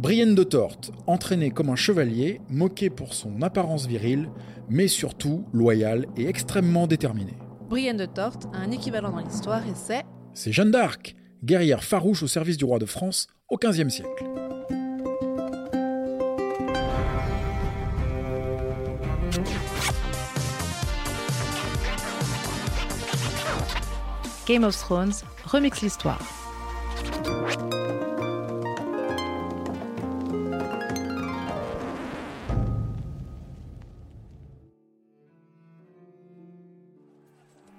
Brienne de Torte, entraîné comme un chevalier, moqué pour son apparence virile, mais surtout loyal et extrêmement déterminé. Brienne de Torte a un équivalent dans l'histoire et c'est. C'est Jeanne d'Arc, guerrière farouche au service du roi de France au XVe siècle. Game of Thrones remix l'histoire.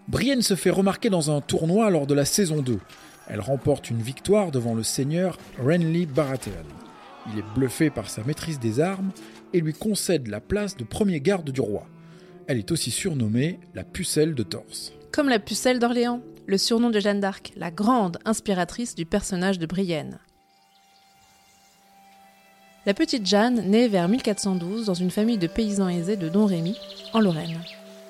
Brienne se fait remarquer dans un tournoi lors de la saison 2. Elle remporte une victoire devant le seigneur Renly Baratheon. Il est bluffé par sa maîtrise des armes et lui concède la place de premier garde du roi. Elle est aussi surnommée la pucelle de Torse. Comme la pucelle d'Orléans, le surnom de Jeanne d'Arc, la grande inspiratrice du personnage de Brienne. La petite Jeanne naît vers 1412 dans une famille de paysans aisés de Don Rémy, en Lorraine.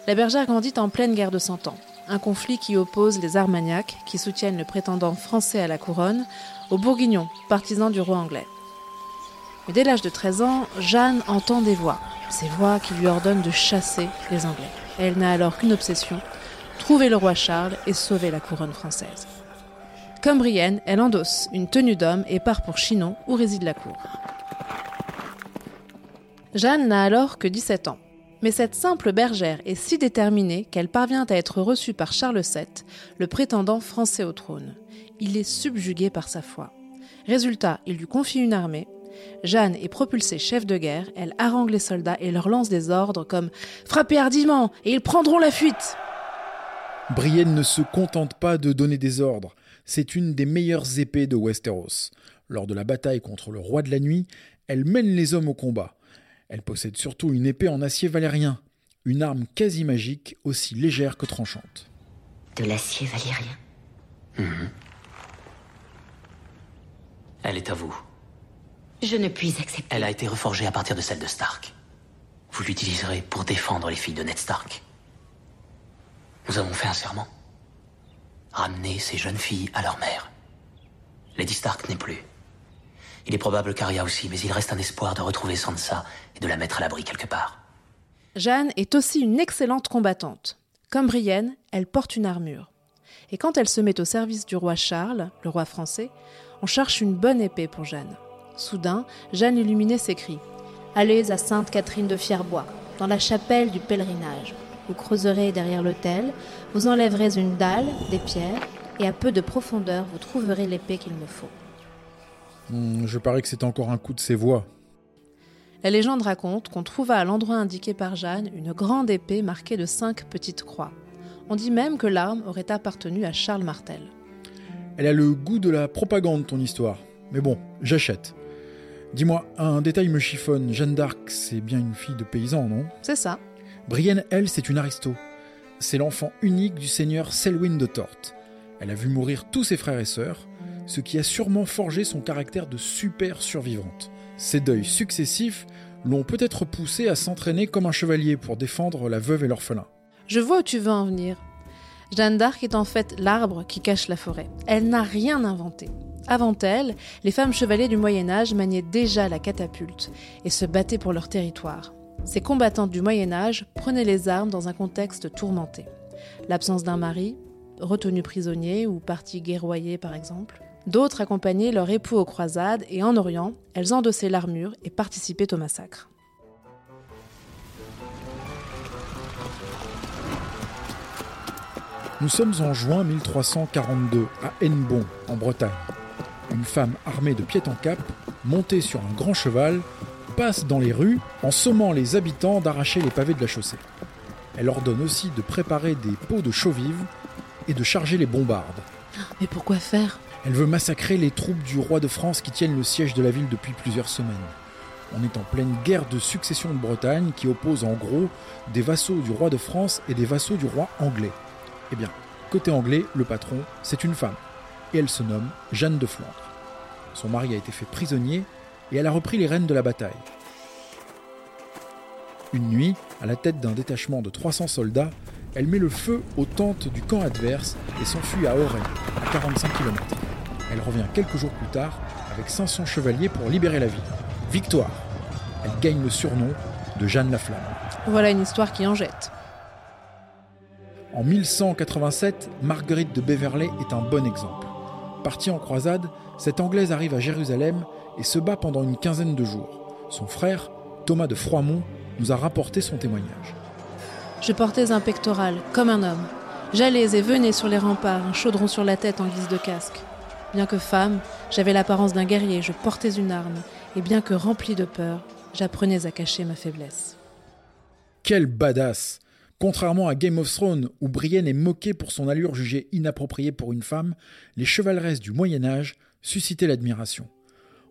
La bergère grandit en pleine guerre de Cent Ans, un conflit qui oppose les Armagnacs, qui soutiennent le prétendant français à la couronne, aux Bourguignons, partisans du roi anglais. Mais dès l'âge de 13 ans, Jeanne entend des voix, ces voix qui lui ordonnent de chasser les Anglais. Elle n'a alors qu'une obsession, trouver le roi Charles et sauver la couronne française. Comme Brienne, elle endosse une tenue d'homme et part pour Chinon, où réside la cour. Jeanne n'a alors que 17 ans. Mais cette simple bergère est si déterminée qu'elle parvient à être reçue par Charles VII, le prétendant français au trône. Il est subjugué par sa foi. Résultat, il lui confie une armée. Jeanne est propulsée chef de guerre, elle harangue les soldats et leur lance des ordres comme Frappez hardiment et ils prendront la fuite Brienne ne se contente pas de donner des ordres, c'est une des meilleures épées de Westeros. Lors de la bataille contre le roi de la nuit, elle mène les hommes au combat. Elle possède surtout une épée en acier valérien, une arme quasi magique aussi légère que tranchante. De l'acier valérien Mhm. Elle est à vous. Je ne puis accepter. Elle a été reforgée à partir de celle de Stark. Vous l'utiliserez pour défendre les filles de Ned Stark. Nous avons fait un serment. Ramener ces jeunes filles à leur mère. Lady Stark n'est plus. Il est probable qu'Arya aussi, mais il reste un espoir de retrouver Sansa et de la mettre à l'abri quelque part. Jeanne est aussi une excellente combattante. Comme Brienne, elle porte une armure. Et quand elle se met au service du roi Charles, le roi français, on cherche une bonne épée pour Jeanne. Soudain, Jeanne illuminée s'écrie Allez à Sainte Catherine de Fierbois, dans la chapelle du pèlerinage. Vous creuserez derrière l'autel, vous enlèverez une dalle, des pierres, et à peu de profondeur, vous trouverez l'épée qu'il me faut. Hmm, je parie que c'est encore un coup de ses voix. La légende raconte qu'on trouva à l'endroit indiqué par Jeanne une grande épée marquée de cinq petites croix. On dit même que l'arme aurait appartenu à Charles Martel. Elle a le goût de la propagande, ton histoire. Mais bon, j'achète. Dis-moi, un détail me chiffonne. Jeanne d'Arc, c'est bien une fille de paysan, non? C'est ça. Brienne, elle, c'est une aristo. C'est l'enfant unique du seigneur Selwyn de Torte. Elle a vu mourir tous ses frères et sœurs, ce qui a sûrement forgé son caractère de super survivante. Ses deuils successifs l'ont peut-être poussé à s'entraîner comme un chevalier pour défendre la veuve et l'orphelin. Je vois où tu veux en venir. Jeanne d'Arc est en fait l'arbre qui cache la forêt. Elle n'a rien inventé. Avant elle, les femmes chevaliers du Moyen Âge maniaient déjà la catapulte et se battaient pour leur territoire. Ces combattantes du Moyen Âge prenaient les armes dans un contexte tourmenté. L'absence d'un mari, retenu prisonnier ou parti guerroyer par exemple. D'autres accompagnaient leur époux aux croisades et en Orient, elles endossaient l'armure et participaient au massacre. Nous sommes en juin 1342 à Hennebon, en Bretagne. Une femme armée de pied en cap, montée sur un grand cheval, passe dans les rues en sommant les habitants d'arracher les pavés de la chaussée. Elle ordonne aussi de préparer des pots de chaux vive et de charger les bombardes. Mais pourquoi faire? Elle veut massacrer les troupes du roi de France qui tiennent le siège de la ville depuis plusieurs semaines. On est en pleine guerre de succession de Bretagne qui oppose en gros des vassaux du roi de France et des vassaux du roi anglais. Eh bien, côté anglais, le patron, c'est une femme. Et elle se nomme Jeanne de Flandre. Son mari a été fait prisonnier et elle a repris les rênes de la bataille. Une nuit, à la tête d'un détachement de 300 soldats, elle met le feu aux tentes du camp adverse et s'enfuit à Auray, à 45 km. Elle revient quelques jours plus tard avec 500 chevaliers pour libérer la ville. Victoire Elle gagne le surnom de Jeanne la Flamme. Voilà une histoire qui en jette. En 1187, Marguerite de Beverley est un bon exemple. Partie en croisade, cette Anglaise arrive à Jérusalem et se bat pendant une quinzaine de jours. Son frère, Thomas de Froimont, nous a rapporté son témoignage. Je portais un pectoral, comme un homme. J'allais et venais sur les remparts, un chaudron sur la tête en guise de casque. Bien que femme, j'avais l'apparence d'un guerrier, je portais une arme, et bien que rempli de peur, j'apprenais à cacher ma faiblesse. Quel badass Contrairement à Game of Thrones, où Brienne est moquée pour son allure jugée inappropriée pour une femme, les chevaleresses du Moyen Âge suscitaient l'admiration.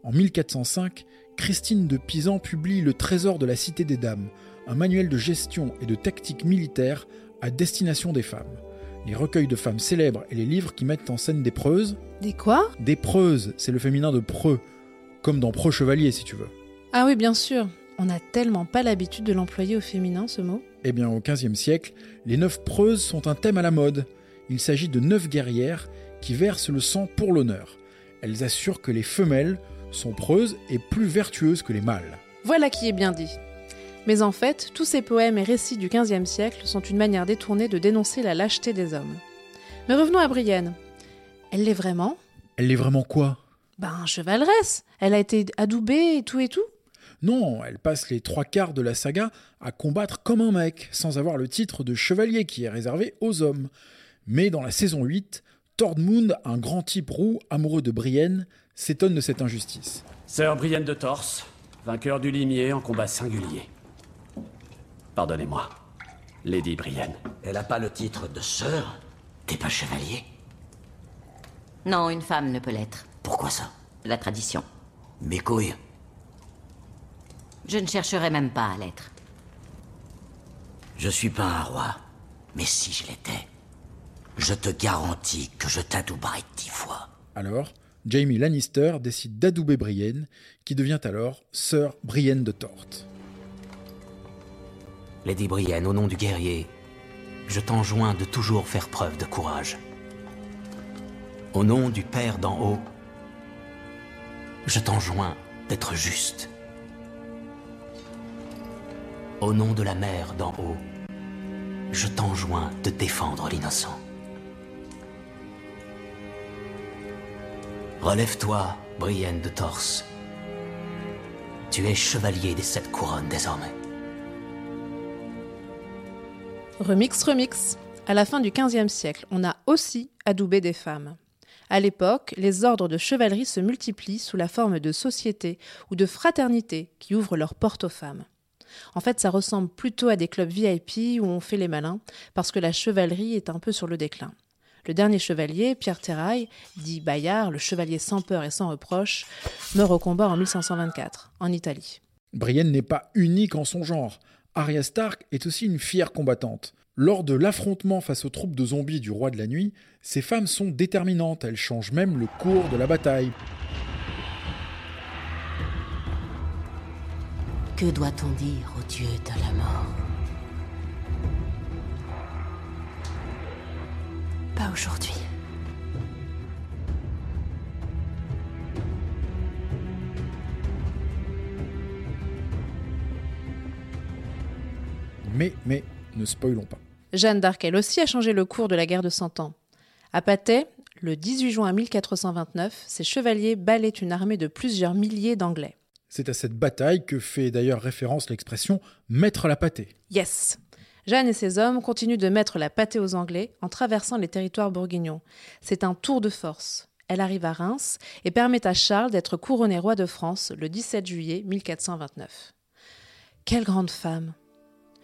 En 1405, Christine de Pisan publie Le Trésor de la Cité des Dames, un manuel de gestion et de tactique militaire à destination des femmes. Les recueils de femmes célèbres et les livres qui mettent en scène des preuses. Des quoi? Des preuses, c'est le féminin de preux, comme dans preux chevalier si tu veux. Ah oui, bien sûr. On n'a tellement pas l'habitude de l'employer au féminin, ce mot. Eh bien, au XVe siècle, les neuf preuses sont un thème à la mode. Il s'agit de neuf guerrières qui versent le sang pour l'honneur. Elles assurent que les femelles sont preuses et plus vertueuses que les mâles. Voilà qui est bien dit. Mais en fait, tous ces poèmes et récits du XVe siècle sont une manière détournée de dénoncer la lâcheté des hommes. Mais revenons à Brienne. Elle l'est vraiment? Elle l'est vraiment quoi? Ben, chevaleresse Elle a été adoubée et tout et tout Non, elle passe les trois quarts de la saga à combattre comme un mec, sans avoir le titre de chevalier qui est réservé aux hommes. Mais dans la saison 8, Tordmund, un grand type roux amoureux de Brienne, s'étonne de cette injustice. Sœur Brienne de Torse, vainqueur du limier en combat singulier. Pardonnez-moi, Lady Brienne. Elle a pas le titre de sœur T'es pas chevalier Non, une femme ne peut l'être. Pourquoi ça? La tradition. Mes couilles. Je ne chercherai même pas à l'être. Je suis pas un roi. Mais si je l'étais, je te garantis que je t'adouberai dix fois. Alors, Jamie Lannister décide d'adouber Brienne, qui devient alors sœur Brienne de Torte. Lady Brienne, au nom du guerrier, je t'enjoins de toujours faire preuve de courage. Au nom du Père d'en haut, je t'enjoins d'être juste. Au nom de la Mère d'en haut, je t'enjoins de défendre l'innocent. Relève-toi, Brienne de Torse. Tu es chevalier des sept couronnes désormais. Remix, remix. À la fin du XVe siècle, on a aussi adoubé des femmes. À l'époque, les ordres de chevalerie se multiplient sous la forme de sociétés ou de fraternités qui ouvrent leurs portes aux femmes. En fait, ça ressemble plutôt à des clubs VIP où on fait les malins, parce que la chevalerie est un peu sur le déclin. Le dernier chevalier, Pierre Terrail, dit Bayard, le chevalier sans peur et sans reproche, meurt au combat en 1524, en Italie. Brienne n'est pas unique en son genre. Arya Stark est aussi une fière combattante. Lors de l'affrontement face aux troupes de zombies du roi de la nuit, ces femmes sont déterminantes, elles changent même le cours de la bataille. Que doit-on dire au dieu de la mort? Pas aujourd'hui. Mais, mais, ne spoilons pas. Jeanne d'Arc, elle aussi, a changé le cours de la guerre de Cent Ans. À Patay, le 18 juin 1429, ses chevaliers balaient une armée de plusieurs milliers d'Anglais. C'est à cette bataille que fait d'ailleurs référence l'expression mettre la pâtée. Yes Jeanne et ses hommes continuent de mettre la pâtée aux Anglais en traversant les territoires bourguignons. C'est un tour de force. Elle arrive à Reims et permet à Charles d'être couronné roi de France le 17 juillet 1429. Quelle grande femme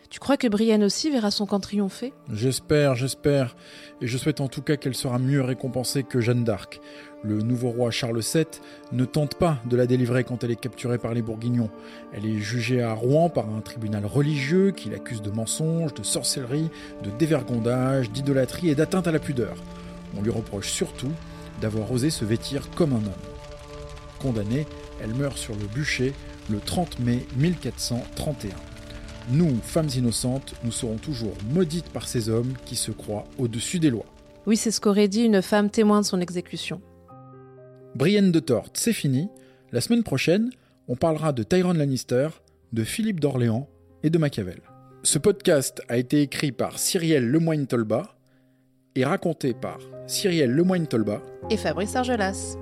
tu crois que Brienne aussi verra son camp triompher? J'espère, j'espère. Et je souhaite en tout cas qu'elle sera mieux récompensée que Jeanne d'Arc. Le nouveau roi Charles VII ne tente pas de la délivrer quand elle est capturée par les Bourguignons. Elle est jugée à Rouen par un tribunal religieux qui l'accuse de mensonge, de sorcellerie, de dévergondage, d'idolâtrie et d'atteinte à la pudeur. On lui reproche surtout d'avoir osé se vêtir comme un homme. Condamnée, elle meurt sur le bûcher le 30 mai 1431. Nous, femmes innocentes, nous serons toujours maudites par ces hommes qui se croient au-dessus des lois. Oui, c'est ce qu'aurait dit une femme témoin de son exécution. Brienne de Torte, c'est fini. La semaine prochaine, on parlera de Tyrone Lannister, de Philippe d'Orléans et de Machiavel. Ce podcast a été écrit par Cyrielle Lemoyne-Tolba et raconté par Cyrielle Lemoyne-Tolba Et Fabrice Argelas.